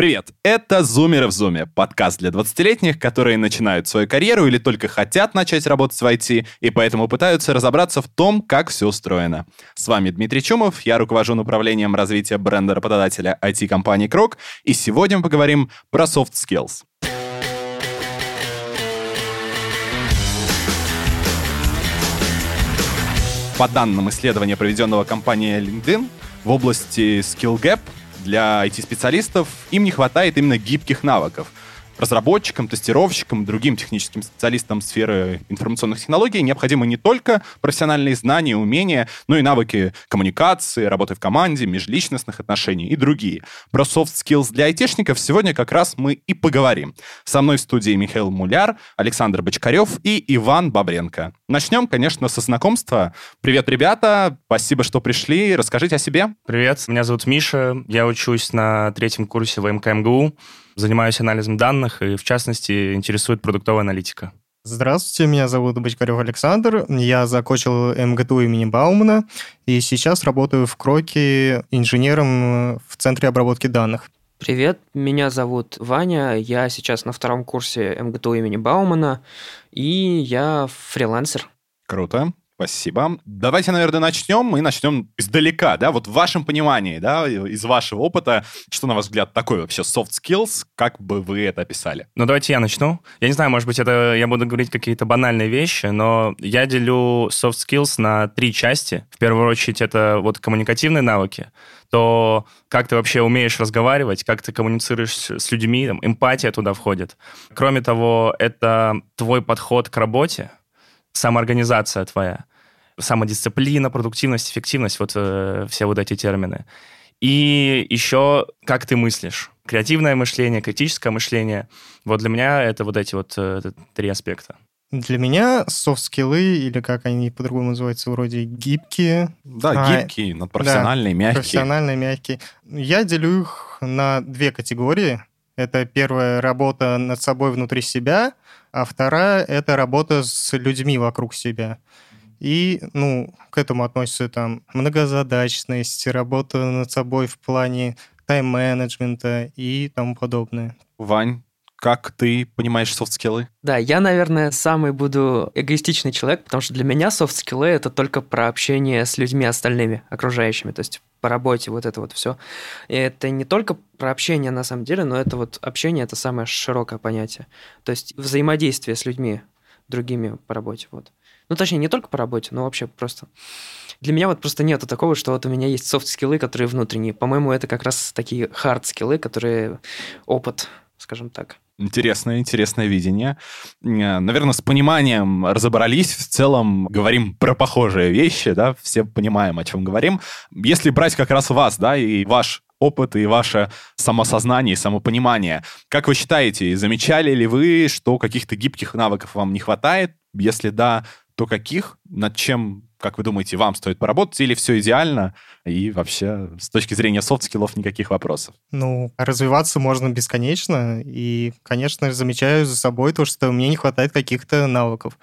Привет! Это «Зумеры в Зуме» — подкаст для 20-летних, которые начинают свою карьеру или только хотят начать работать в IT, и поэтому пытаются разобраться в том, как все устроено. С вами Дмитрий Чумов, я руковожу направлением развития бренда работодателя IT-компании «Крок», и сегодня мы поговорим про soft skills. По данным исследования, проведенного компанией LinkedIn, в области Skill Gap для IT-специалистов им не хватает именно гибких навыков — разработчикам, тестировщикам, другим техническим специалистам сферы информационных технологий необходимы не только профессиональные знания, умения, но и навыки коммуникации, работы в команде, межличностных отношений и другие. Про soft skills для айтишников сегодня как раз мы и поговорим. Со мной в студии Михаил Муляр, Александр Бочкарев и Иван Бабренко. Начнем, конечно, со знакомства. Привет, ребята, спасибо, что пришли. Расскажите о себе. Привет, меня зовут Миша, я учусь на третьем курсе в МКМГУ занимаюсь анализом данных и, в частности, интересует продуктовая аналитика. Здравствуйте, меня зовут Бочкарев Александр. Я закончил МГТУ имени Баумана и сейчас работаю в Кроке инженером в Центре обработки данных. Привет, меня зовут Ваня, я сейчас на втором курсе МГТУ имени Баумана, и я фрилансер. Круто. Спасибо. Давайте, наверное, начнем. Мы начнем издалека, да, вот в вашем понимании, да, из вашего опыта, что, на ваш взгляд, такое вообще soft skills, как бы вы это описали? Ну, давайте я начну. Я не знаю, может быть, это я буду говорить какие-то банальные вещи, но я делю soft skills на три части. В первую очередь, это вот коммуникативные навыки, то как ты вообще умеешь разговаривать, как ты коммуницируешь с людьми, там, эмпатия туда входит. Кроме того, это твой подход к работе, самоорганизация твоя самодисциплина, продуктивность, эффективность, вот э, все вот эти термины. И еще как ты мыслишь. Креативное мышление, критическое мышление. Вот для меня это вот эти вот э, три аспекта. Для меня софт-скиллы, или как они по-другому называются, вроде гибкие. Да, а, гибкие, надпрофессиональные, да, мягкие. Профессиональные, мягкие. Я делю их на две категории. Это первая работа над собой внутри себя, а вторая — это работа с людьми вокруг себя. И, ну, к этому относится там многозадачность, работа над собой в плане тайм-менеджмента и тому подобное. Вань, как ты понимаешь софт-скиллы? Да, я, наверное, самый буду эгоистичный человек, потому что для меня софт-скиллы — это только про общение с людьми остальными, окружающими, то есть по работе вот это вот все. И это не только про общение на самом деле, но это вот общение — это самое широкое понятие. То есть взаимодействие с людьми другими по работе, вот. Ну, точнее, не только по работе, но вообще просто. Для меня вот просто нету такого, что вот у меня есть софт-скиллы, которые внутренние. По-моему, это как раз такие хард-скиллы, которые опыт, скажем так. Интересное, интересное видение. Э, Наверное, с пониманием разобрались. В целом говорим про похожие вещи, да, все понимаем, о чем говорим. Если брать как раз вас, да, и ваш опыт и ваше самосознание и самопонимание. Как вы считаете, замечали ли вы, что каких-то гибких навыков вам не хватает? Если да, то каких, над чем, как вы думаете, вам стоит поработать, или все идеально, и вообще с точки зрения софт-скиллов никаких вопросов? Ну, развиваться можно бесконечно, и, конечно, замечаю за собой то, что мне не хватает каких-то навыков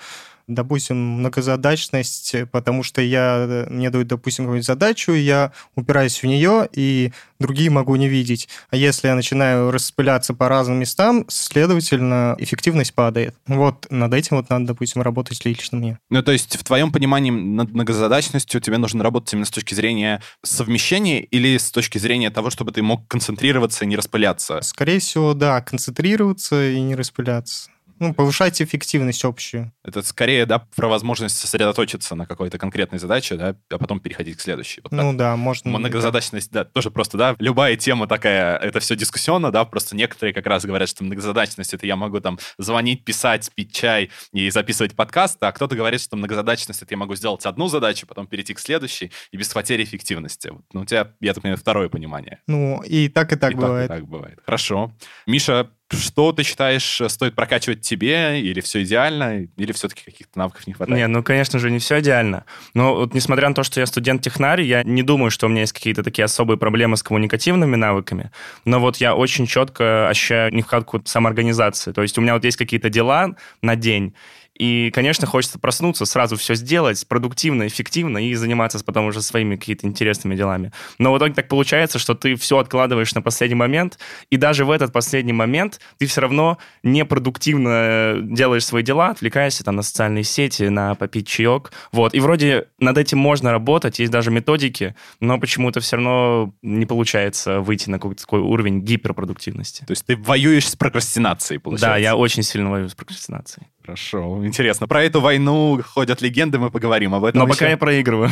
допустим, многозадачность, потому что я, мне дают, допустим, какую-нибудь задачу, я упираюсь в нее, и другие могу не видеть. А если я начинаю распыляться по разным местам, следовательно, эффективность падает. Вот над этим вот надо, допустим, работать лично мне. Ну, то есть в твоем понимании над многозадачностью тебе нужно работать именно с точки зрения совмещения или с точки зрения того, чтобы ты мог концентрироваться и не распыляться? Скорее всего, да, концентрироваться и не распыляться ну, повышать эффективность общую. Это скорее, да, про возможность сосредоточиться на какой-то конкретной задаче, да, а потом переходить к следующей. Вот ну так. да, можно. Многозадачность, да, тоже просто, да, любая тема такая, это все дискуссионно, да, просто некоторые как раз говорят, что многозадачность это я могу там звонить, писать, пить чай и записывать подкаст, а кто-то говорит, что многозадачность это я могу сделать одну задачу, потом перейти к следующей и без потери эффективности. Вот, ну, у тебя, я так понимаю, второе понимание. Ну, и так, и так и бывает. Так, и так бывает. Хорошо. Миша, что ты считаешь, э, стоит прокачивать тебе, или все идеально, или все-таки каких-то навыков не хватает? Не, ну, конечно же, не все идеально. Но вот несмотря на то, что я студент-технарь, я не думаю, что у меня есть какие-то такие особые проблемы с коммуникативными навыками, но вот я очень четко ощущаю нехватку самоорганизации. То есть у меня вот есть какие-то дела на день, И, конечно, хочется проснуться, сразу все сделать продуктивно, эффективно и заниматься потом уже своими какими-то интересными делами. Но в итоге так получается, что ты все откладываешь на последний момент, и даже в этот последний момент ты все равно непродуктивно делаешь свои дела, отвлекаешься там на социальные сети, на попить чаек. Вот. И вроде над этим можно работать, есть даже методики, но почему-то все равно не получается выйти на какой-то такой уровень гиперпродуктивности. То есть ты воюешь с прокрастинацией, получается? Да, я очень сильно воюю с прокрастинацией. Хорошо, интересно. Про эту войну ходят легенды, мы поговорим об этом. Но пока я проигрываю.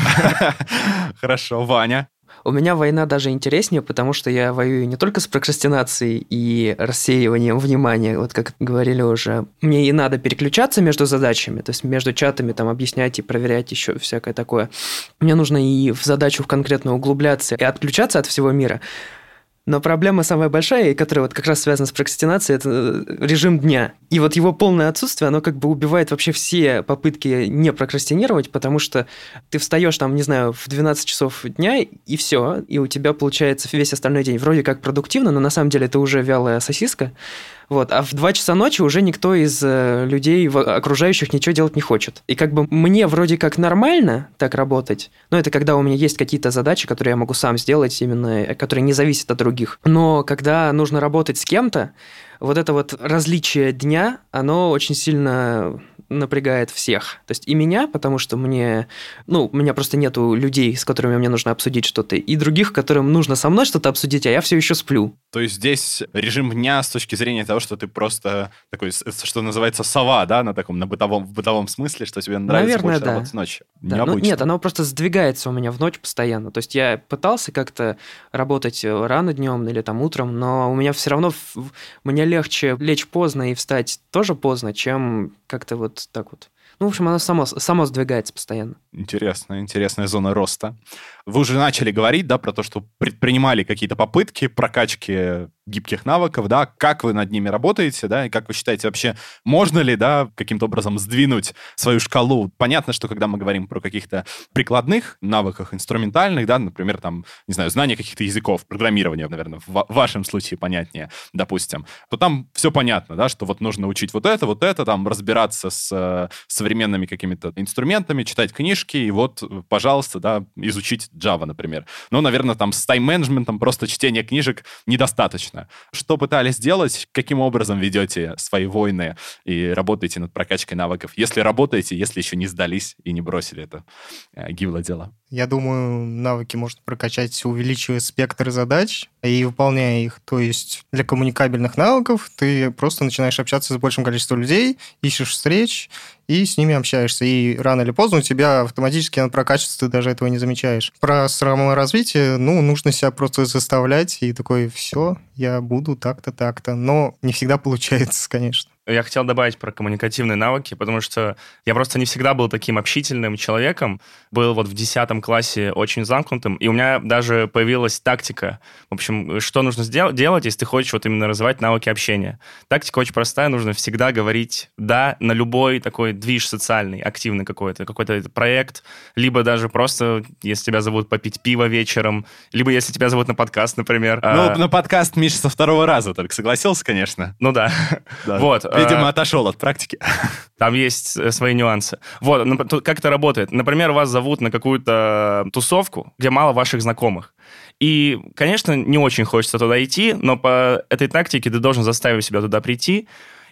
Хорошо, Ваня. У меня война даже интереснее, потому что я воюю не только с прокрастинацией и рассеиванием внимания, вот как говорили уже. Мне и надо переключаться между задачами, то есть между чатами там объяснять и проверять еще всякое такое. Мне нужно и в задачу в конкретно углубляться и отключаться от всего мира. Но проблема самая большая, которая вот как раз связана с прокрастинацией, это э, режим дня. И вот его полное отсутствие, оно как бы убивает вообще все попытки не прокрастинировать, потому что ты встаешь там, не знаю, в 12 часов дня, и все, и у тебя получается весь остальной день вроде как продуктивно, но на самом деле это уже вялая сосиска. Вот. А в 2 часа ночи уже никто из э, людей окружающих ничего делать не хочет. И как бы мне вроде как нормально так работать, но это когда у меня есть какие-то задачи, которые я могу сам сделать, именно э, которые не зависят от других. Но когда нужно работать с кем-то, вот это вот различие дня, оно очень сильно напрягает всех. То есть и меня, потому что мне, ну, у меня просто нету людей, с которыми мне нужно обсудить что-то, и других, которым нужно со мной что-то обсудить, а я все еще сплю. То есть здесь режим дня с точки зрения того, что ты просто такой, что называется, сова, да, на таком, на бытовом, в бытовом смысле, что тебе нравится Наверное, больше да. работать ночью. Да. Ну, нет, оно просто сдвигается у меня в ночь постоянно. То есть я пытался как-то работать рано днем или там утром, но у меня все равно мне легче лечь поздно и встать тоже поздно, чем как-то вот так вот. Ну, в общем, оно само, само сдвигается постоянно. Интересная, интересная зона роста. Вы уже начали говорить, да, про то, что предпринимали какие-то попытки прокачки гибких навыков, да, как вы над ними работаете, да, и как вы считаете вообще, можно ли, да, каким-то образом сдвинуть свою шкалу? Понятно, что когда мы говорим про каких-то прикладных навыках, инструментальных, да, например, там, не знаю, знание каких-то языков, программирования, наверное, в вашем случае понятнее, допустим, то там все понятно, да, что вот нужно учить вот это, вот это, там, разбираться с э, современными какими-то инструментами, читать книжки, и вот, пожалуйста, да, изучить Java, например. Но, наверное, там с тайм-менеджментом просто чтение книжек недостаточно. Что пытались сделать? Каким образом ведете свои войны и работаете над прокачкой навыков? Если работаете, если еще не сдались и не бросили это э, гибло дело. Я думаю, навыки можно прокачать, увеличивая спектр задач и выполняя их. То есть для коммуникабельных навыков ты просто начинаешь общаться с большим количеством людей, ищешь встреч и с ними общаешься. И рано или поздно у тебя автоматически оно прокачивается, ты даже этого не замечаешь. Про саморазвитие, ну, нужно себя просто заставлять и такой, все, я буду так-то, так-то. Но не всегда получается, конечно. Я хотел добавить про коммуникативные навыки, потому что я просто не всегда был таким общительным человеком. Был вот в 10 классе очень замкнутым, и у меня даже появилась тактика. В общем, что нужно сделать, делать, если ты хочешь вот именно развивать навыки общения. Тактика очень простая, нужно всегда говорить «да» на любой такой движ социальный, активный какой-то, какой-то проект, либо даже просто, если тебя зовут попить пиво вечером, либо если тебя зовут на подкаст, например. Ну, а... на подкаст Миша со второго раза только согласился, конечно. Ну да. да. Вот. Видимо, отошел от практики. Там есть э, свои нюансы. Вот, как это работает? Например, вас зовут на какую-то тусовку, где мало ваших знакомых. И, конечно, не очень хочется туда идти, но по этой тактике ты должен заставить себя туда прийти,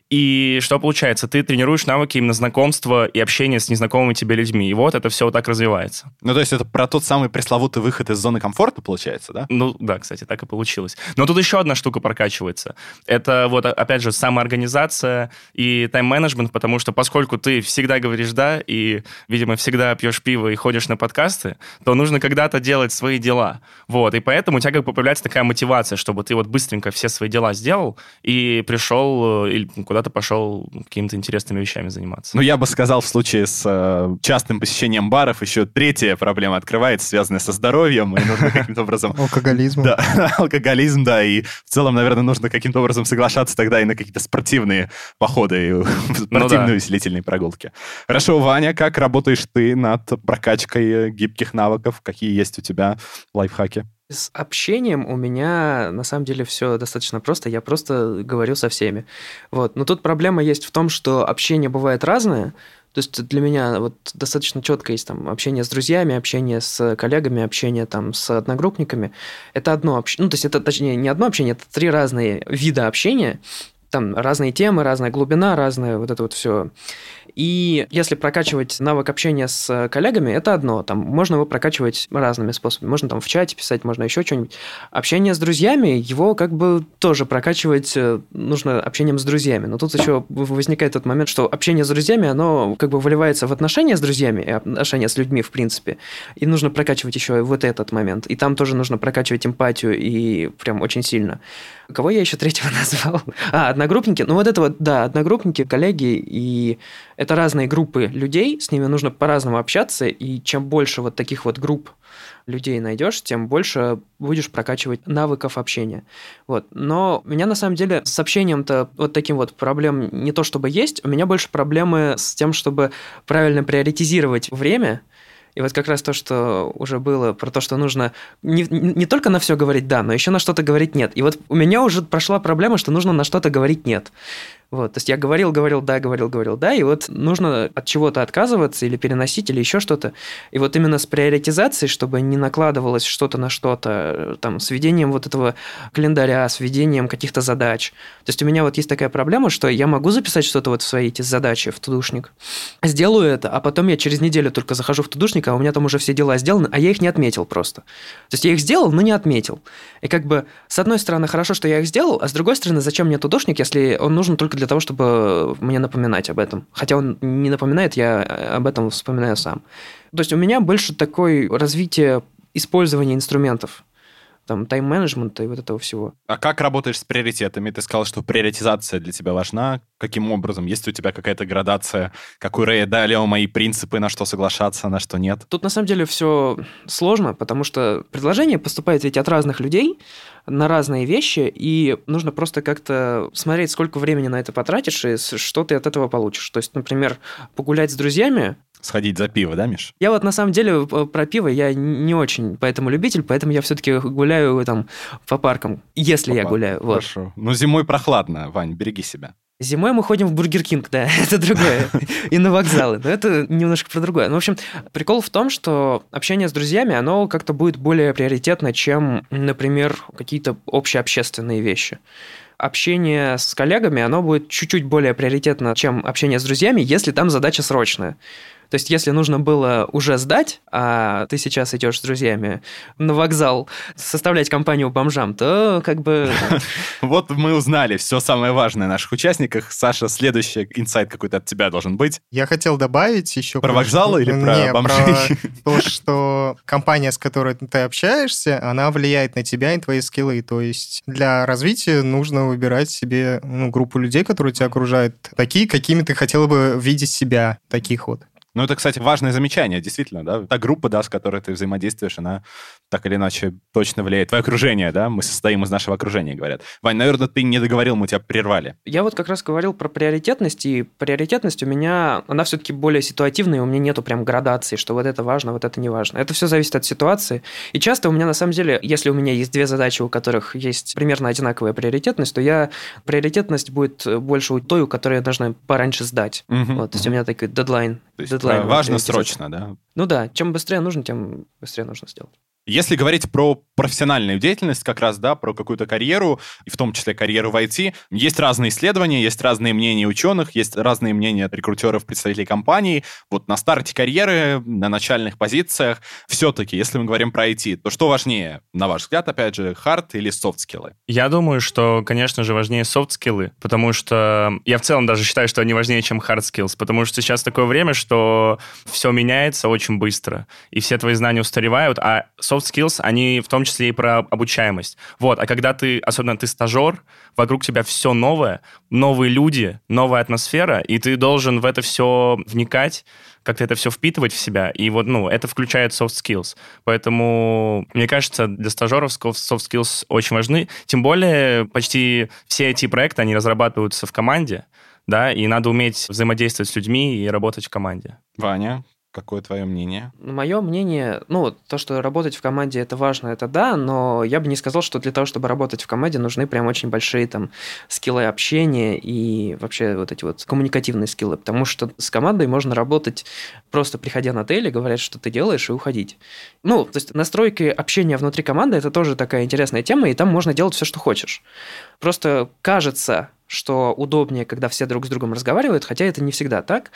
и что получается? Ты тренируешь навыки именно знакомства и общения с незнакомыми тебе людьми. И вот это все вот так развивается. Ну, то есть это про тот самый пресловутый выход из зоны комфорта, получается, да? Ну, да, кстати, так и получилось. Но тут еще одна штука прокачивается. Это вот, опять же, самоорганизация и тайм-менеджмент, потому что поскольку ты всегда говоришь «да» и, видимо, всегда пьешь пиво и ходишь на подкасты, то нужно когда-то делать свои дела. Вот, и поэтому у тебя как бы появляется такая мотивация, чтобы ты вот быстренько все свои дела сделал и пришел э, или куда куда-то пошел какими-то интересными вещами заниматься. Ну, я бы сказал, в случае с э, частым посещением баров еще третья проблема открывается, связанная со здоровьем, и нужно каким-то образом... Алкоголизм. Да, алкоголизм, да, и в целом, наверное, нужно каким-то образом соглашаться тогда и на какие-то спортивные походы, и спортивные усилительные прогулки. Хорошо, Ваня, как работаешь ты над прокачкой гибких навыков? Какие есть у тебя лайфхаки? С общением у меня на самом деле все достаточно просто. Я просто говорю со всеми. Вот. Но тут проблема есть в том, что общение бывает разное. То есть для меня вот достаточно четко есть там общение с друзьями, общение с коллегами, общение там с одногруппниками. Это одно общение, ну то есть это точнее не одно общение, это три разные вида общения, там разные темы, разная глубина, разное вот это вот все. И если прокачивать навык общения с коллегами, это одно. Там можно его прокачивать разными способами. Можно там в чате писать, можно еще что-нибудь. Общение с друзьями, его как бы тоже прокачивать э, нужно общением с друзьями. Но тут еще возникает тот момент, что общение с друзьями, оно как бы выливается в отношения с друзьями, отношения с людьми в принципе. И нужно прокачивать еще вот этот момент. И там тоже нужно прокачивать эмпатию и прям очень сильно. Кого я еще третьего назвал? А, одногруппники. Ну вот это вот, да, одногруппники, коллеги и это разные группы людей, с ними нужно по-разному общаться, и чем больше вот таких вот групп людей найдешь, тем больше будешь прокачивать навыков общения. Вот. Но у меня на самом деле с общением-то вот таким вот проблем не то чтобы есть, у меня больше проблемы с тем, чтобы правильно приоритизировать время, и вот как раз то, что уже было про то, что нужно не, не только на все говорить да, но еще на что-то говорить нет. И вот у меня уже прошла проблема, что нужно на что-то говорить нет. Вот, то есть я говорил, говорил, да, говорил, говорил, да, и вот нужно от чего-то отказываться или переносить, или еще что-то. И вот именно с приоритизацией, чтобы не накладывалось что-то на что-то, там, с ведением вот этого календаря, с ведением каких-то задач. То есть у меня вот есть такая проблема, что я могу записать что-то вот в свои эти задачи в тудушник, сделаю это, а потом я через неделю только захожу в тудушник, а у меня там уже все дела сделаны, а я их не отметил просто. То есть я их сделал, но не отметил. И как бы, с одной стороны, хорошо, что я их сделал, а с другой стороны, зачем мне тудушник, если он нужен только для для того, чтобы мне напоминать об этом. Хотя он не напоминает, я об этом вспоминаю сам. То есть у меня больше такое развитие использования инструментов там, тайм-менеджмента и вот этого всего. А как работаешь с приоритетами? Ты сказал, что приоритизация для тебя важна. Каким образом? Есть у тебя какая-то градация, как у Рэя Далио, мои принципы, на что соглашаться, на что нет? Тут на самом деле все сложно, потому что предложение поступает ведь от разных людей на разные вещи, и нужно просто как-то смотреть, сколько времени на это потратишь и что ты от этого получишь. То есть, например, погулять с друзьями сходить за пиво, да, Миш? Я вот на самом деле э, про пиво я не очень поэтому любитель, поэтому я все-таки гуляю там по паркам, если по я гуляю. Хорошо. Вот. Ну, зимой прохладно, Вань, береги себя. Зимой мы ходим в Бургер Кинг, да, это другое. И на вокзалы, но это немножко про другое. Ну, в общем, прикол в том, что общение с друзьями, оно как-то будет более приоритетно, чем, например, какие-то общеобщественные вещи общение с коллегами, оно будет чуть-чуть более приоритетно, чем общение с друзьями, если там задача срочная. То есть, если нужно было уже сдать, а ты сейчас идешь с друзьями на вокзал составлять компанию бомжам, то как бы... Вот мы узнали все самое важное о наших участниках. Саша, следующий инсайт какой-то от тебя должен быть. Я хотел добавить еще... Про вокзалы или про бомжей? то, что компания, с которой ты общаешься, она влияет на тебя и твои скиллы. То есть для развития нужно выбирать себе ну, группу людей, которые тебя окружают, такие, какими ты хотел бы видеть себя, таких вот. Ну, это, кстати, важное замечание, действительно, да. Та группа, да, с которой ты взаимодействуешь, она так или иначе точно влияет. Твое окружение, да, мы состоим из нашего окружения, говорят. Вань, наверное, ты не договорил, мы тебя прервали. Я вот как раз говорил про приоритетность, и приоритетность у меня, она все-таки более ситуативная, у меня нету прям градации, что вот это важно, вот это не важно. Это все зависит от ситуации. И часто у меня, на самом деле, если у меня есть две задачи, у которых есть примерно одинаковая приоритетность, то я приоритетность будет больше у той, у которой я должна пораньше сдать. Угу, вот, то есть у меня такой дедлайн. То есть дедлайн важно срочно, да? Ну да, чем быстрее нужно, тем быстрее нужно сделать. Если говорить про профессиональную деятельность, как раз, да, про какую-то карьеру, и в том числе карьеру в IT, есть разные исследования, есть разные мнения ученых, есть разные мнения рекрутеров, представителей компаний. Вот на старте карьеры, на начальных позициях, все-таки, если мы говорим про IT, то что важнее, на ваш взгляд, опять же, hard или софт-скиллы? Я думаю, что, конечно же, важнее софт-скиллы, потому что я в целом даже считаю, что они важнее, чем hard skills, потому что сейчас такое время, что все меняется очень быстро, и все твои знания устаревают, а soft skills, они в том числе и про обучаемость. Вот, а когда ты, особенно ты стажер, вокруг тебя все новое, новые люди, новая атмосфера, и ты должен в это все вникать, как-то это все впитывать в себя, и вот, ну, это включает soft skills. Поэтому, мне кажется, для стажеров soft skills очень важны, тем более почти все эти проекты, они разрабатываются в команде, да, и надо уметь взаимодействовать с людьми и работать в команде. Ваня, какое твое мнение? Мое мнение, ну, то, что работать в команде это важно, это да, но я бы не сказал, что для того, чтобы работать в команде, нужны прям очень большие там скиллы общения и вообще вот эти вот коммуникативные скиллы, потому что с командой можно работать просто приходя на теле, говорят, что ты делаешь, и уходить. Ну, то есть настройки общения внутри команды это тоже такая интересная тема, и там можно делать все, что хочешь. Просто кажется, что удобнее, когда все друг с другом разговаривают, хотя это не всегда так.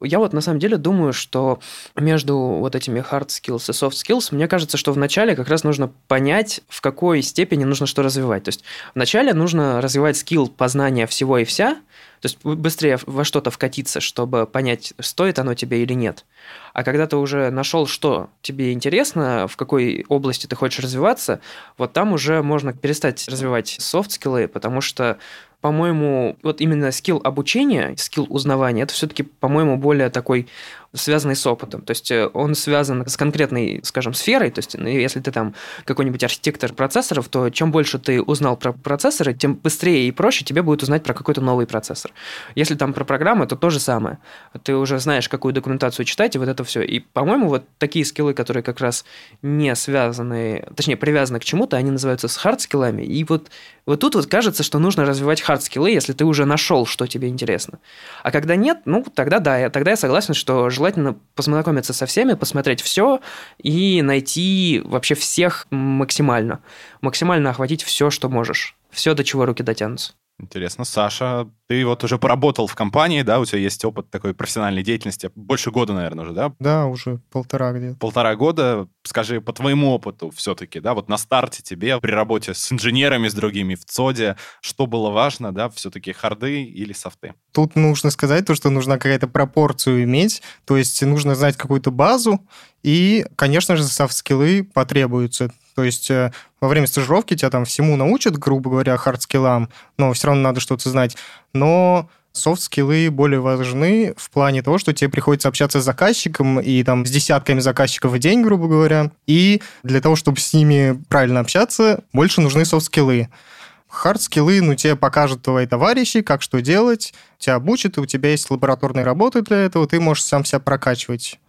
Я вот на самом деле думаю, что между вот этими hard skills и soft skills, мне кажется, что вначале как раз нужно понять, в какой степени нужно что развивать. То есть вначале нужно развивать скилл познания всего и вся, то есть быстрее во что-то вкатиться, чтобы понять, стоит оно тебе или нет. А когда ты уже нашел, что тебе интересно, в какой области ты хочешь развиваться, вот там уже можно перестать развивать софт-скиллы, потому что по-моему, вот именно скилл обучения, скилл узнавания, это все-таки, по-моему, более такой связанный с опытом. То есть э, он связан с конкретной, скажем, сферой. То есть ну, если ты там какой-нибудь архитектор процессоров, то чем больше ты узнал про процессоры, тем быстрее и проще тебе будет узнать про какой-то новый процессор. Если там про программы, то то же самое. Ты уже знаешь, какую документацию читать, и вот это все. И, по-моему, вот такие скиллы, которые как раз не связаны, точнее, привязаны к чему-то, они называются с хард-скиллами. И вот, вот тут вот кажется, что нужно развивать хард-скиллы, если ты уже нашел, что тебе интересно. А когда нет, ну, тогда да, тогда я согласен, что желательно познакомиться со всеми, посмотреть все и найти вообще всех максимально. Максимально охватить все, что можешь. Все, до чего руки дотянутся. Интересно. Саша, ты вот уже поработал в компании, да, у тебя есть опыт такой профессиональной деятельности, больше года, наверное, уже, да? Да, уже полтора где-то. Полтора года. Скажи, по твоему опыту все-таки, да, вот на старте тебе при работе с инженерами, с другими в ЦОДе, что было важно, да, все-таки харды или софты? Тут нужно сказать то, что нужно какая-то пропорцию иметь, то есть нужно знать какую-то базу, и, конечно же, софт-скиллы потребуются. То есть э, во время стажировки тебя там всему научат, грубо говоря, хардскиллам, но все равно надо что-то знать. Но софт-скиллы более важны в плане того, что тебе приходится общаться с заказчиком и там с десятками заказчиков в день, грубо говоря. И для того, чтобы с ними правильно общаться, больше нужны софт-скиллы. Хард-скиллы, ну, тебе покажут твои товарищи, как что делать, тебя обучат, и у тебя есть лабораторные работы для этого, ты можешь сам себя прокачивать.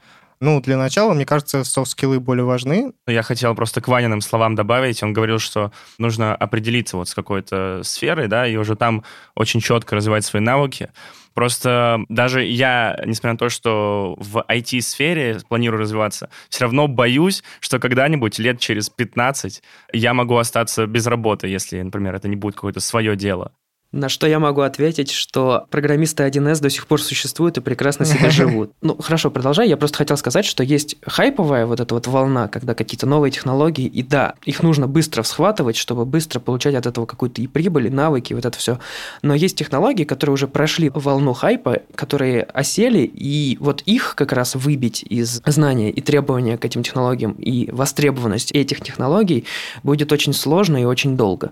Ну, для начала, мне кажется, софт-скиллы более важны. Я хотел просто к Ваниным словам добавить. Он говорил, что нужно определиться вот с какой-то сферой, да, и уже там очень четко развивать свои навыки. Просто даже я, несмотря на то, что в IT-сфере планирую развиваться, все равно боюсь, что когда-нибудь лет через 15 я могу остаться без работы, если, например, это не будет какое-то свое дело. На что я могу ответить, что программисты 1С до сих пор существуют и прекрасно себе живут. Ну, хорошо, продолжай. Я просто хотел сказать, что есть хайповая вот эта вот волна, когда какие-то новые технологии, и да, их нужно быстро схватывать, чтобы быстро получать от этого какую-то и прибыль, и навыки, и вот это все. Но есть технологии, которые уже прошли волну хайпа, которые осели, и вот их как раз выбить из знания и требования к этим технологиям, и востребованность этих технологий будет очень сложно и очень долго.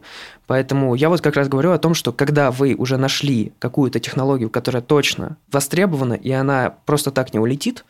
Поэтому я вот как раз говорю о том, что когда вы уже нашли какую-то технологию, которая точно востребована, и она просто так не улетит,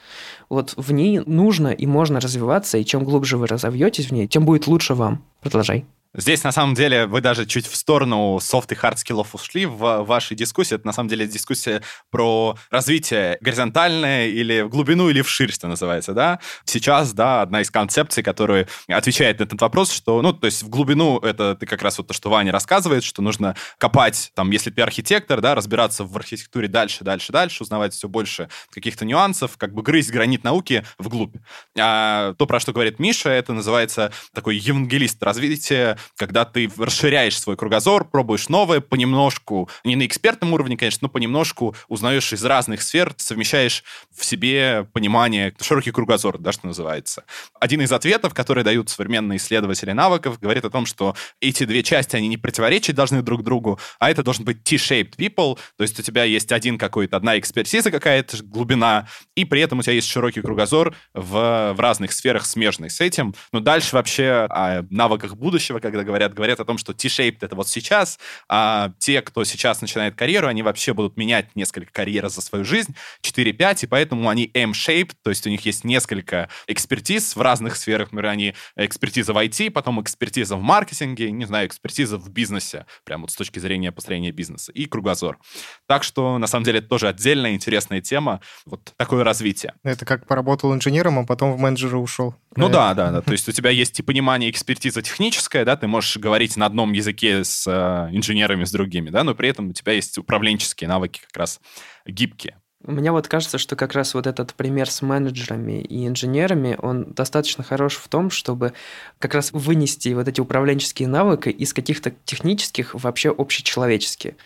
вот в ней нужно и можно развиваться, и чем глубже вы разовьетесь в ней, тем будет лучше вам. Продолжай. Здесь, на самом деле, вы даже чуть в сторону софт и хард скиллов ушли в вашей дискуссии. Это, на самом деле, дискуссия про развитие горизонтальное или в глубину, или вширь, что называется, да? Сейчас, да, одна из концепций, которая отвечает на этот вопрос, что, ну, то есть в глубину это ты как раз вот то, что Ваня рассказывает, что нужно копать, там, если ты архитектор, да, разбираться в архитектуре дальше, дальше, дальше, узнавать все больше каких-то нюансов, как бы грызть гранит науки вглубь. А то, про что говорит Миша, это называется такой евангелист развития, когда ты расширяешь свой кругозор, пробуешь новое, понемножку, не на экспертном уровне, конечно, но понемножку узнаешь из разных сфер, совмещаешь в себе понимание, широкий кругозор, да, что называется. Один из ответов, которые дают современные исследователи навыков, говорит о том, что эти две части, они не противоречить должны друг другу, а это должен быть T-shaped people, то есть у тебя есть один какой-то, одна экспертиза какая-то, глубина, и при этом у тебя есть широкий кругозор в, в разных сферах, смежный с этим. Но дальше вообще о навыках будущего, когда говорят, говорят о том, что T-shaped — это вот сейчас, а те, кто сейчас начинает карьеру, они вообще будут менять несколько карьер за свою жизнь, 4-5, и поэтому они M-shaped, то есть у них есть несколько экспертиз в разных сферах, например, они экспертиза в IT, потом экспертиза в маркетинге, не знаю, экспертиза в бизнесе, прямо вот с точки зрения построения бизнеса, и кругозор. Так что, на самом деле, это тоже отдельная интересная тема, вот такое развитие. Это как поработал инженером, а потом в менеджера ушел. Ну да, да, да. То есть у тебя есть и понимание, экспертиза техническая, да, ты можешь говорить на одном языке с э, инженерами, с другими, да, но при этом у тебя есть управленческие навыки как раз гибкие. Мне вот кажется, что как раз вот этот пример с менеджерами и инженерами, он достаточно хорош в том, чтобы как раз вынести вот эти управленческие навыки из каких-то технических вообще общечеловеческие.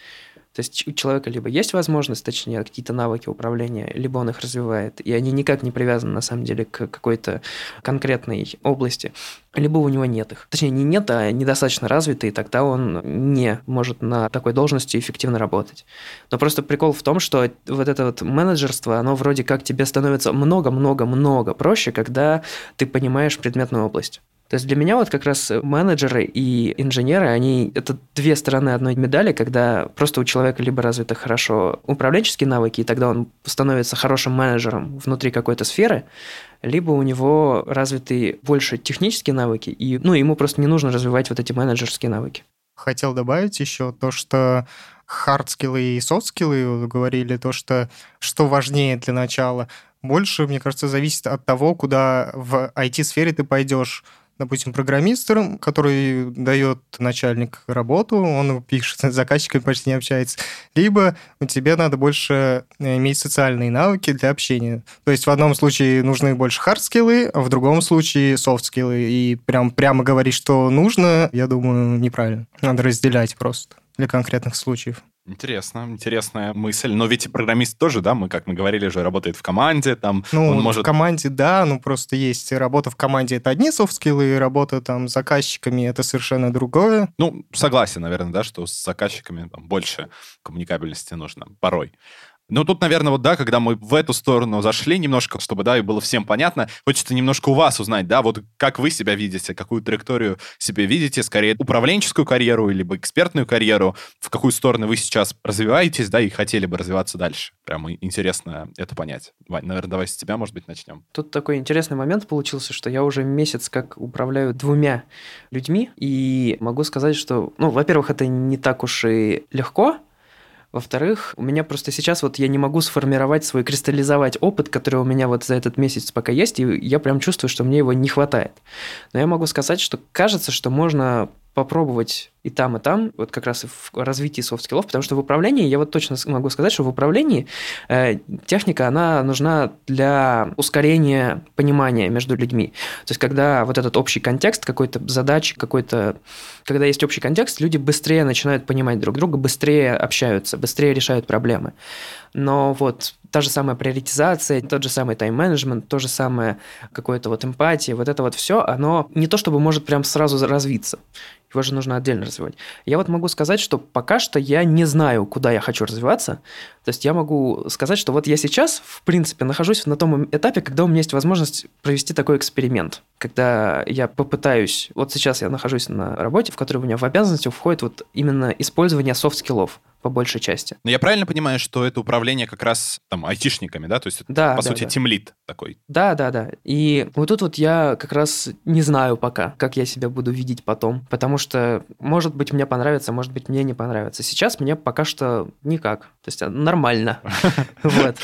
То есть у человека либо есть возможность, точнее, какие-то навыки управления, либо он их развивает, и они никак не привязаны, на самом деле, к какой-то конкретной области, либо у него нет их. Точнее, не нет, а недостаточно развитый, и тогда он не может на такой должности эффективно работать. Но просто прикол в том, что вот это вот менеджерство, оно вроде как тебе становится много-много-много проще, когда ты понимаешь предметную область. То есть для меня вот как раз менеджеры и инженеры, они это две стороны одной медали, когда просто у человека либо развиты хорошо управленческие навыки, и тогда он становится хорошим менеджером внутри какой-то сферы, либо у него развиты больше технические навыки, и ну, ему просто не нужно развивать вот эти менеджерские навыки. Хотел добавить еще то, что хардскиллы и софтскиллы говорили, то, что что важнее для начала. Больше, мне кажется, зависит от того, куда в IT-сфере ты пойдешь допустим, программистом, которому дает начальник работу, он пишет с заказчиками, почти не общается, либо тебе надо больше э, иметь социальные навыки для общения. То есть в одном случае нужны больше хард-скиллы, а в другом случае софт-скиллы. И прям, прямо говорить, что нужно, я думаю, неправильно. Надо разделять просто для конкретных случаев. Интересно, интересная мысль. Но ведь и программист тоже, да, мы, как мы говорили, же работает в команде, там ну, он может... в команде, да, ну просто есть работа в команде, это одни софт-скиллы, работа там с заказчиками, это совершенно другое. Ну, согласен, наверное, да, что с заказчиками там больше коммуникабельности нужно порой. Ну, тут, наверное, вот, да, когда мы в эту сторону зашли немножко, чтобы, да, и было всем понятно, хочется немножко у вас узнать, да, вот как вы себя видите, какую траекторию себе видите, скорее управленческую карьеру, либо экспертную карьеру, в какую сторону вы сейчас развиваетесь, да, и хотели бы развиваться дальше. Прямо интересно это понять. Вань, наверное, давай с тебя, может быть, начнем. Тут такой интересный момент получился, что я уже месяц как управляю двумя людьми, и могу сказать, что, ну, во-первых, это не так уж и легко, во-вторых, у меня просто сейчас вот я не могу сформировать свой, кристаллизовать опыт, который у меня вот за этот месяц пока есть, и я прям чувствую, что мне его не хватает. Но я могу сказать, что кажется, что можно попробовать и там, и там, вот как раз и в развитии софт-скиллов, потому что в управлении, я вот точно могу сказать, что в управлении э, техника, она нужна для ускорения понимания между людьми. То есть, когда вот этот общий контекст какой-то задачи, какой-то... Когда есть общий контекст, люди быстрее начинают понимать друг друга, быстрее общаются, быстрее решают проблемы. Но вот та же самая приоритизация, тот же самый тайм-менеджмент, то же самое какое-то вот эмпатия, вот это вот все, оно не то чтобы может прям сразу развиться. Его же нужно отдельно развивать. Я вот могу сказать, что пока что я не знаю, куда я хочу развиваться. То есть я могу сказать, что вот я сейчас, в принципе, нахожусь на том этапе, когда у меня есть возможность провести такой эксперимент. Когда я попытаюсь... Вот сейчас я нахожусь на работе, в которой у меня в обязанности входит вот именно использование софт-скиллов по большей части. Но я правильно понимаю, что это управление как раз там айтишниками, да? То есть, да, по да, сути, да. тимлид такой. Да, да, да. И вот тут вот я как раз не знаю пока, как я себя буду видеть потом, потому что, может быть, мне понравится, может быть, мне не понравится. Сейчас мне пока что никак. То есть а, нормально. Вот.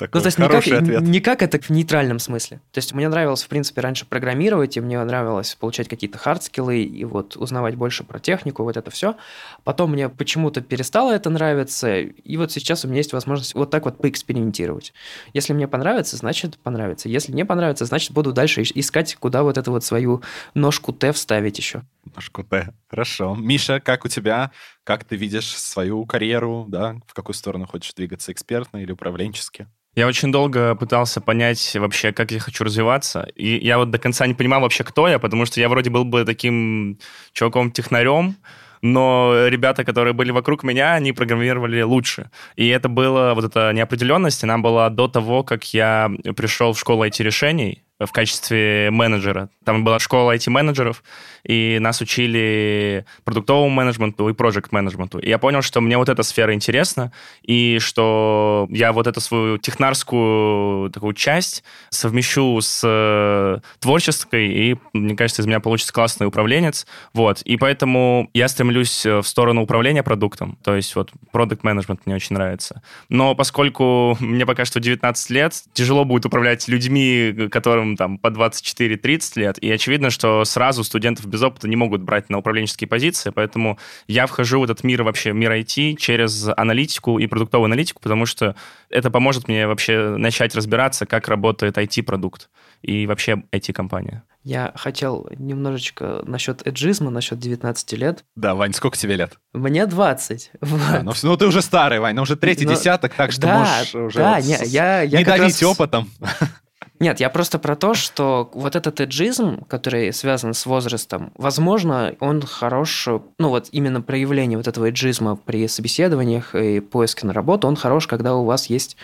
Ну, то есть никак это в нейтральном смысле. То есть мне нравилось, в принципе, раньше программировать, и мне нравилось получать какие-то хардскиллы и вот узнавать больше про технику, вот это все. Потом мне почему-то перестало это нравится, и вот сейчас у меня есть возможность вот так вот поэкспериментировать. Если мне понравится, значит понравится. Если не понравится, значит буду дальше искать, куда вот эту вот свою ножку Т вставить еще. Ножку Т. Хорошо. Миша, как у тебя? Как ты видишь свою карьеру, да? В какую сторону хочешь двигаться, экспертно или управленчески? Я очень долго пытался понять вообще, как я хочу развиваться. И я вот до конца не понимал вообще, кто я, потому что я вроде был бы таким чуваком-технарем, но ребята, которые были вокруг меня, они программировали лучше. И это было, вот эта неопределенность, она была до того, как я пришел в школу IT-решений, в качестве менеджера. Там была школа IT-менеджеров, и нас учили продуктовому менеджменту и проект менеджменту. И я понял, что мне вот эта сфера интересна, и что я вот эту свою технарскую такую часть совмещу с э, творческой, и, мне кажется, из меня получится классный управленец. Вот. И поэтому я стремлюсь в сторону управления продуктом. То есть вот продукт менеджмент мне очень нравится. Но поскольку мне пока что 19 лет, тяжело будет управлять людьми, которым там по 24-30 лет, и очевидно, что сразу студентов без опыта не могут брать на управленческие позиции, поэтому я вхожу в этот мир вообще, мир IT через аналитику и продуктовую аналитику, потому что это поможет мне вообще начать разбираться, как работает IT-продукт и вообще IT-компания. Я хотел немножечко насчет эджизма, насчет 19 лет. Да, Вань, сколько тебе лет? Мне 20. Вот. Да, ну, ну ты уже старый, Вань, ну уже третий Но- десяток, так что да, можешь уже да, вот не, я, я не давить раз- опытом. Нет, я просто про то, что вот этот эджизм, который связан с возрастом, возможно, он хорош, ну вот именно проявление вот этого эджизма при собеседованиях и поиске на работу, он хорош, когда у вас есть,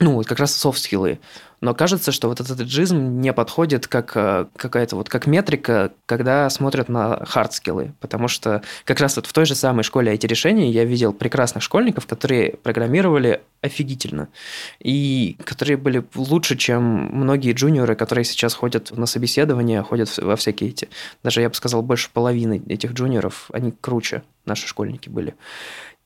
ну вот как раз софт-скиллы. Но кажется, что вот этот эджизм не подходит как э, какая-то вот как метрика, когда смотрят на хардскиллы, потому что как раз вот в той же самой школе IT-решений я видел прекрасных школьников, которые программировали офигительно. И которые были лучше, чем многие джуниоры, которые сейчас ходят на собеседования, ходят во всякие эти, даже я бы сказал, больше половины этих джуниоров, они круче, наши школьники были.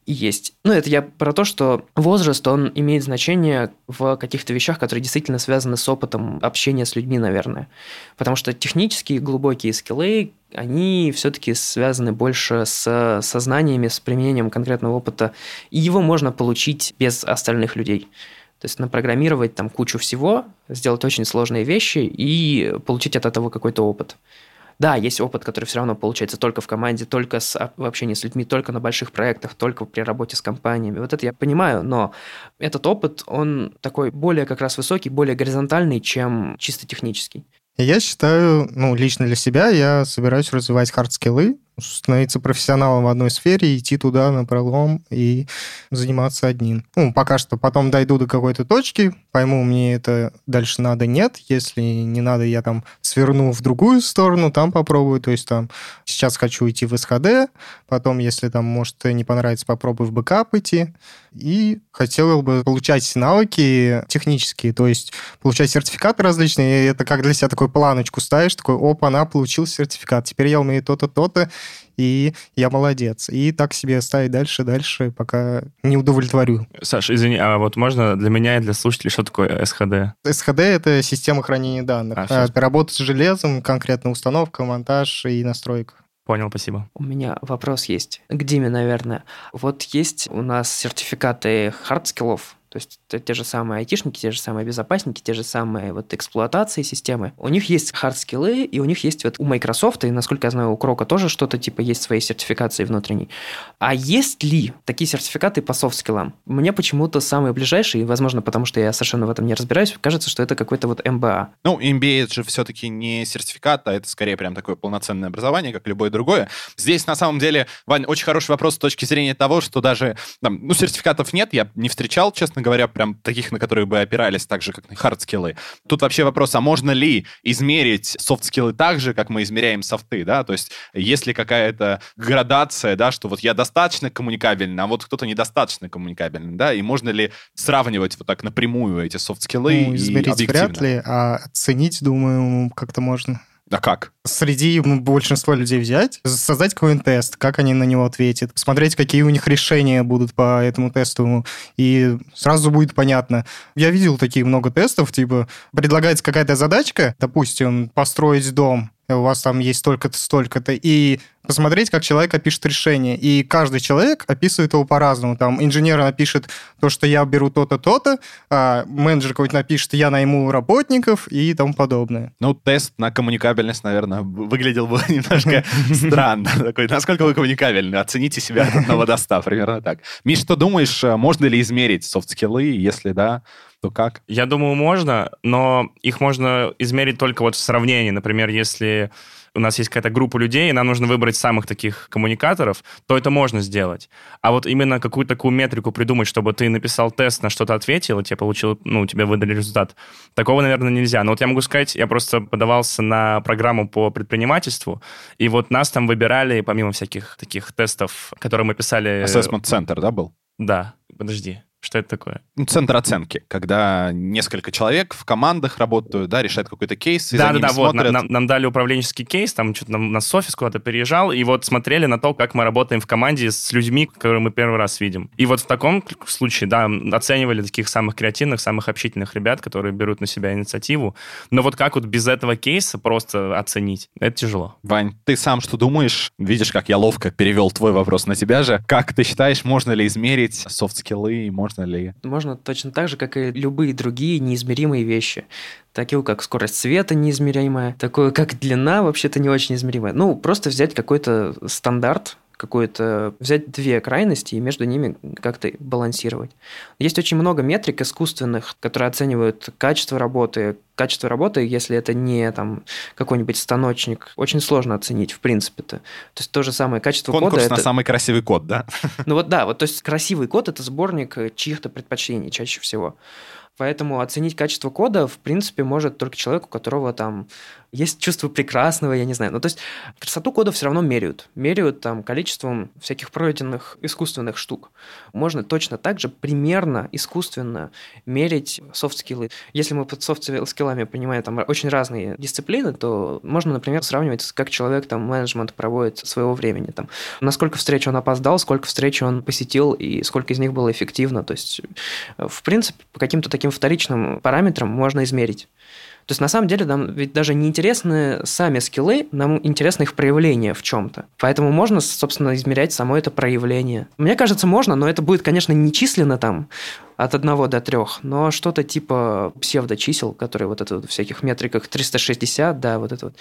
Есть. Ну, это я про то, что возраст, он имеет значение в каких-то вещах, которые действительно связаны с опытом общения с людьми, наверное. Потому что технические глубокие скиллы, они все-таки связаны больше с сознаниями, с применением конкретного опыта, и его можно получить без остальных людей. То есть напрограммировать там кучу всего, сделать очень сложные вещи и получить от этого какой-то опыт. Да, есть опыт, который все равно получается только в команде, только с, в общении с людьми, только на больших проектах, только при работе с компаниями. Вот это я понимаю, но этот опыт, он такой более как раз высокий, более горизонтальный, чем чисто технический. Я считаю, ну, лично для себя, я собираюсь развивать хард-скиллы, становиться профессионалом в одной сфере, идти туда на пролом и заниматься одним. Ну, пока что потом дойду до какой-то точки, пойму, мне это дальше надо, нет. Если не надо, я там сверну в другую сторону, там попробую. То есть там сейчас хочу идти в СХД, потом, если там, может, не понравится, попробую в бэкап идти. И хотел бы получать навыки технические, то есть получать сертификаты различные. И это как для себя такую планочку ставишь, такой, оп, она получил сертификат, теперь я умею то-то, то-то, и я молодец. И так себе ставить дальше, дальше, пока не удовлетворю. Саш, извини, а вот можно для меня и для слушателей, что такое СХД? СХД — это система хранения данных. А, А, это работа с железом, конкретно установка, монтаж и настройка. Понял, спасибо. У меня вопрос есть. К Диме, наверное. Вот есть у нас сертификаты хардскиллов, то есть те, же самые айтишники, те же самые безопасники, те же самые вот эксплуатации системы. У них есть хардскиллы, и у них есть вот у Microsoft, и, насколько я знаю, у Крока тоже что-то типа есть свои сертификации внутренние. А есть ли такие сертификаты по софт-скиллам? Мне почему-то самые ближайшие, возможно, потому что я совершенно в этом не разбираюсь, кажется, что это какой-то вот MBA. Ну, MBA это же все-таки не сертификат, а это скорее прям такое полноценное образование, как любое другое. Здесь, на самом деле, Вань, очень хороший вопрос с точки зрения того, что даже, там, ну, сертификатов нет, я не встречал, честно говоря, прям таких, на которые бы опирались, так же, как на хардскиллы. Тут вообще вопрос, а можно ли измерить софт-скиллы так же, как мы измеряем софты, да? То есть есть ли какая-то градация, да, что вот я достаточно коммуникабельный, а вот кто-то недостаточно коммуникабельный, да? И можно ли сравнивать вот так напрямую эти софт-скиллы Ну, и измерить вряд ли, а оценить, думаю, как-то можно. А как? среди большинства людей взять, создать какой-нибудь тест, как они на него ответят, посмотреть, какие у них решения будут по этому тесту, и сразу будет понятно. Я видел такие много тестов, типа, предлагается какая-то задачка, допустим, построить дом, у вас там есть столько-то, столько-то, и посмотреть, как человек опишет решение. И каждый человек описывает его по-разному. Там инженер напишет то, что я беру то-то, то-то, а менеджер какой-то напишет, я найму работников и тому подобное. Ну, тест на коммуникабельность, наверное, выглядел бы немножко странно. Такой, насколько вы коммуникабельны? Оцените себя от одного до ста, примерно так. Миш, что думаешь, э, можно ли измерить софт-скиллы? Если да, то как? Я думаю, можно, но их можно измерить только вот в сравнении. Например, если у нас есть какая-то группа людей, и нам нужно выбрать самых таких коммуникаторов, то это можно сделать. А вот именно какую-то такую метрику придумать, чтобы ты написал тест, на что-то ответил, и тебе получил, ну, тебе выдали результат, такого, наверное, нельзя. Но вот я могу сказать, я просто подавался на программу по предпринимательству, и вот нас там выбирали, помимо всяких таких тестов, которые мы писали... Assessment Center, да, был? Да, подожди. Что это такое? Ну, центр оценки, когда несколько человек в командах работают, да, решают какой-то кейс, и да, за да, да, вот, смотрят. нам, нам дали управленческий кейс, там что-то нам на офис куда-то переезжал, и вот смотрели на то, как мы работаем в команде с людьми, которые мы первый раз видим. И вот в таком случае, да, оценивали таких самых креативных, самых общительных ребят, которые берут на себя инициативу. Но вот как вот без этого кейса просто оценить, это тяжело. Вань, ты сам что думаешь? Видишь, как я ловко перевел твой вопрос на тебя же. Как ты считаешь, можно ли измерить софт-скиллы, и можно ли... Можно точно так же, как и любые другие неизмеримые вещи. Такие, как скорость света неизмеримая, такое, как длина вообще-то не очень измеримая. Ну, просто взять какой-то стандарт, какую-то взять две крайности и между ними как-то балансировать. Есть очень много метрик искусственных, которые оценивают качество работы. Качество работы, если это не там какой-нибудь станочник, очень сложно оценить в принципе-то. То есть то же самое качество Конкурс кода. на это... самый красивый код, да? Ну вот да, вот то есть красивый код это сборник чьих-то предпочтений чаще всего. Поэтому оценить качество кода, в принципе, может только человек, у которого там есть чувство прекрасного, я не знаю. Ну, то есть красоту кода все равно меряют. Меряют там количеством всяких пройденных искусственных штук. Можно точно так же примерно искусственно мерить софт-скиллы. Если мы под софт-скиллами понимаем там очень разные дисциплины, то можно, например, сравнивать, как человек там менеджмент проводит своего времени. Там, насколько встреч он опоздал, сколько встреч он посетил и сколько из них было эффективно. То есть, в принципе, по каким-то таким вторичным параметрам можно измерить. То есть, на самом деле, нам ведь даже не интересны сами скиллы, нам интересно их проявление в чем-то. Поэтому можно, собственно, измерять само это проявление. Мне кажется, можно, но это будет, конечно, не численно там, от 1 до 3, но что-то типа псевдочисел, которые вот это вот в всяких метриках 360, да, вот это вот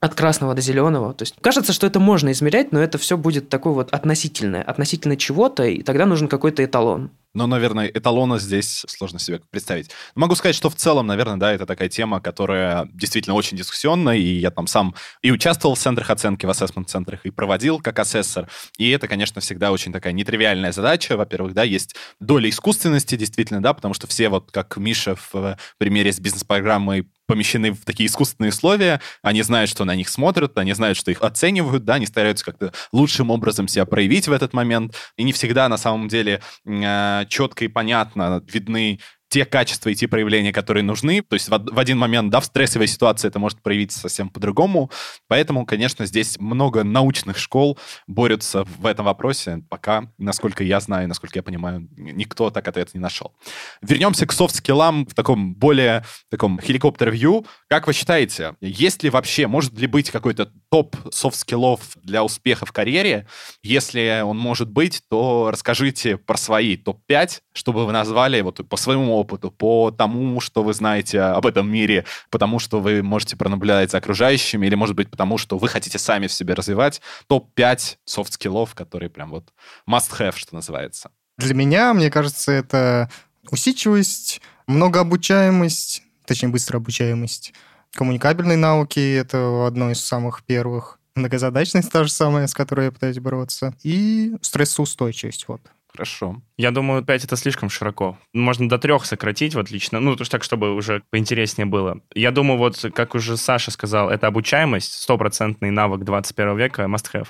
от красного до зеленого. То есть кажется, что это можно измерять, но это все будет такое вот относительное, относительно чего-то, и тогда нужен какой-то эталон. Но, наверное, эталона здесь сложно себе представить. Могу сказать, что в целом, наверное, да, это такая тема, которая действительно очень дискуссионна, и я там сам и участвовал в центрах оценки, в ассессмент-центрах, и проводил как ассессор. И это, конечно, всегда очень такая нетривиальная задача. Во-первых, да, есть доля искусственности, действительно, да, потому что все, вот как Миша в примере с бизнес-программой помещены в такие искусственные условия, они знают, что на них смотрят, они знают, что их оценивают, да, они стараются как-то лучшим образом себя проявить в этот момент, и не всегда на самом деле э, четко и понятно видны те качества и те проявления, которые нужны. То есть в, в один момент, да, в стрессовой ситуации это может проявиться совсем по-другому. Поэтому, конечно, здесь много научных школ борются в этом вопросе. Пока, насколько я знаю, насколько я понимаю, никто так ответ не нашел. Вернемся к софт-скиллам в таком более таком helicopter view. Как вы считаете, есть ли вообще, может ли быть какой-то топ софт-скиллов для успеха в карьере? Если он может быть, то расскажите про свои топ-5, чтобы вы назвали вот по своему опыту, по тому, что вы знаете об этом мире, потому что вы можете пронаблюдать за окружающими, или, может быть, потому что вы хотите сами в себе развивать, топ-5 софт-скиллов, которые прям вот must-have, что называется. Для меня, мне кажется, это усидчивость, многообучаемость, точнее, быстрообучаемость, коммуникабельные навыки — это одно из самых первых. Многозадачность та же самая, с которой я пытаюсь бороться. И стрессоустойчивость, вот. Хорошо. Я думаю, 5 это слишком широко. Можно до трех сократить, вот лично. Ну, то так, чтобы уже поинтереснее было. Я думаю, вот, как уже Саша сказал, это обучаемость, стопроцентный навык 21 века, must-have.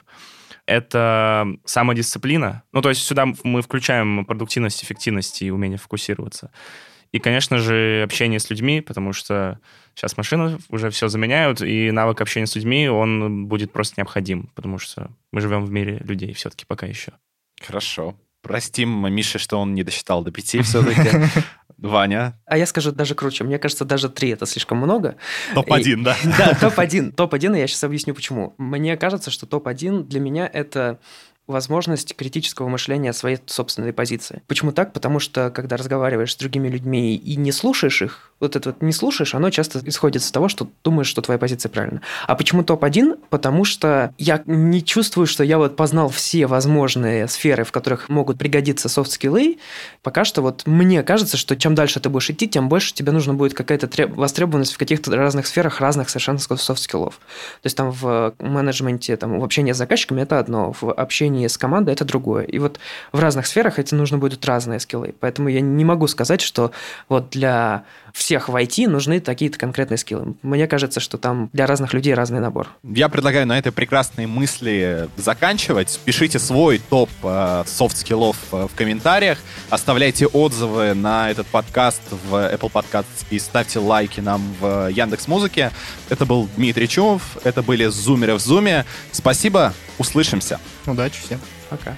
Это самодисциплина. Ну, то есть сюда мы включаем продуктивность, эффективность и умение фокусироваться. И, конечно же, общение с людьми, потому что сейчас машины уже все заменяют, и навык общения с людьми, он будет просто необходим, потому что мы живем в мире людей все-таки пока еще. Хорошо. Простим Мише, что он не досчитал до пяти все-таки. Ваня. А я скажу даже круче. Мне кажется, даже три это слишком много. Топ-1, да? Да, топ-1. Топ-1, и я сейчас объясню, почему. Мне кажется, что топ-1 для меня это возможность критического мышления своей собственной позиции. Почему так? Потому что, когда разговариваешь с другими людьми и не слушаешь их, вот это вот не слушаешь, оно часто исходит из того, что думаешь, что твоя позиция правильна. А почему топ-1? Потому что я не чувствую, что я вот познал все возможные сферы, в которых могут пригодиться софт-скиллы. Пока что вот мне кажется, что чем дальше ты будешь идти, тем больше тебе нужно будет какая-то треб... востребованность в каких-то разных сферах разных совершенно софт-скиллов. То есть там в менеджменте, там, в общении с заказчиками это одно, в общении с командой это другое. И вот в разных сферах эти нужны будут разные скиллы. Поэтому я не могу сказать, что вот для всех в IT нужны такие-то конкретные скиллы. Мне кажется, что там для разных людей разный набор. Я предлагаю на этой прекрасной мысли заканчивать. Пишите свой топ э, софт-скиллов э, в комментариях, оставляйте отзывы на этот подкаст в Apple Podcasts и ставьте лайки нам в Яндекс Музыке. Это был Дмитрий Чумов, это были Зумеры в Зуме. Спасибо, услышимся. Удачи всем. Пока.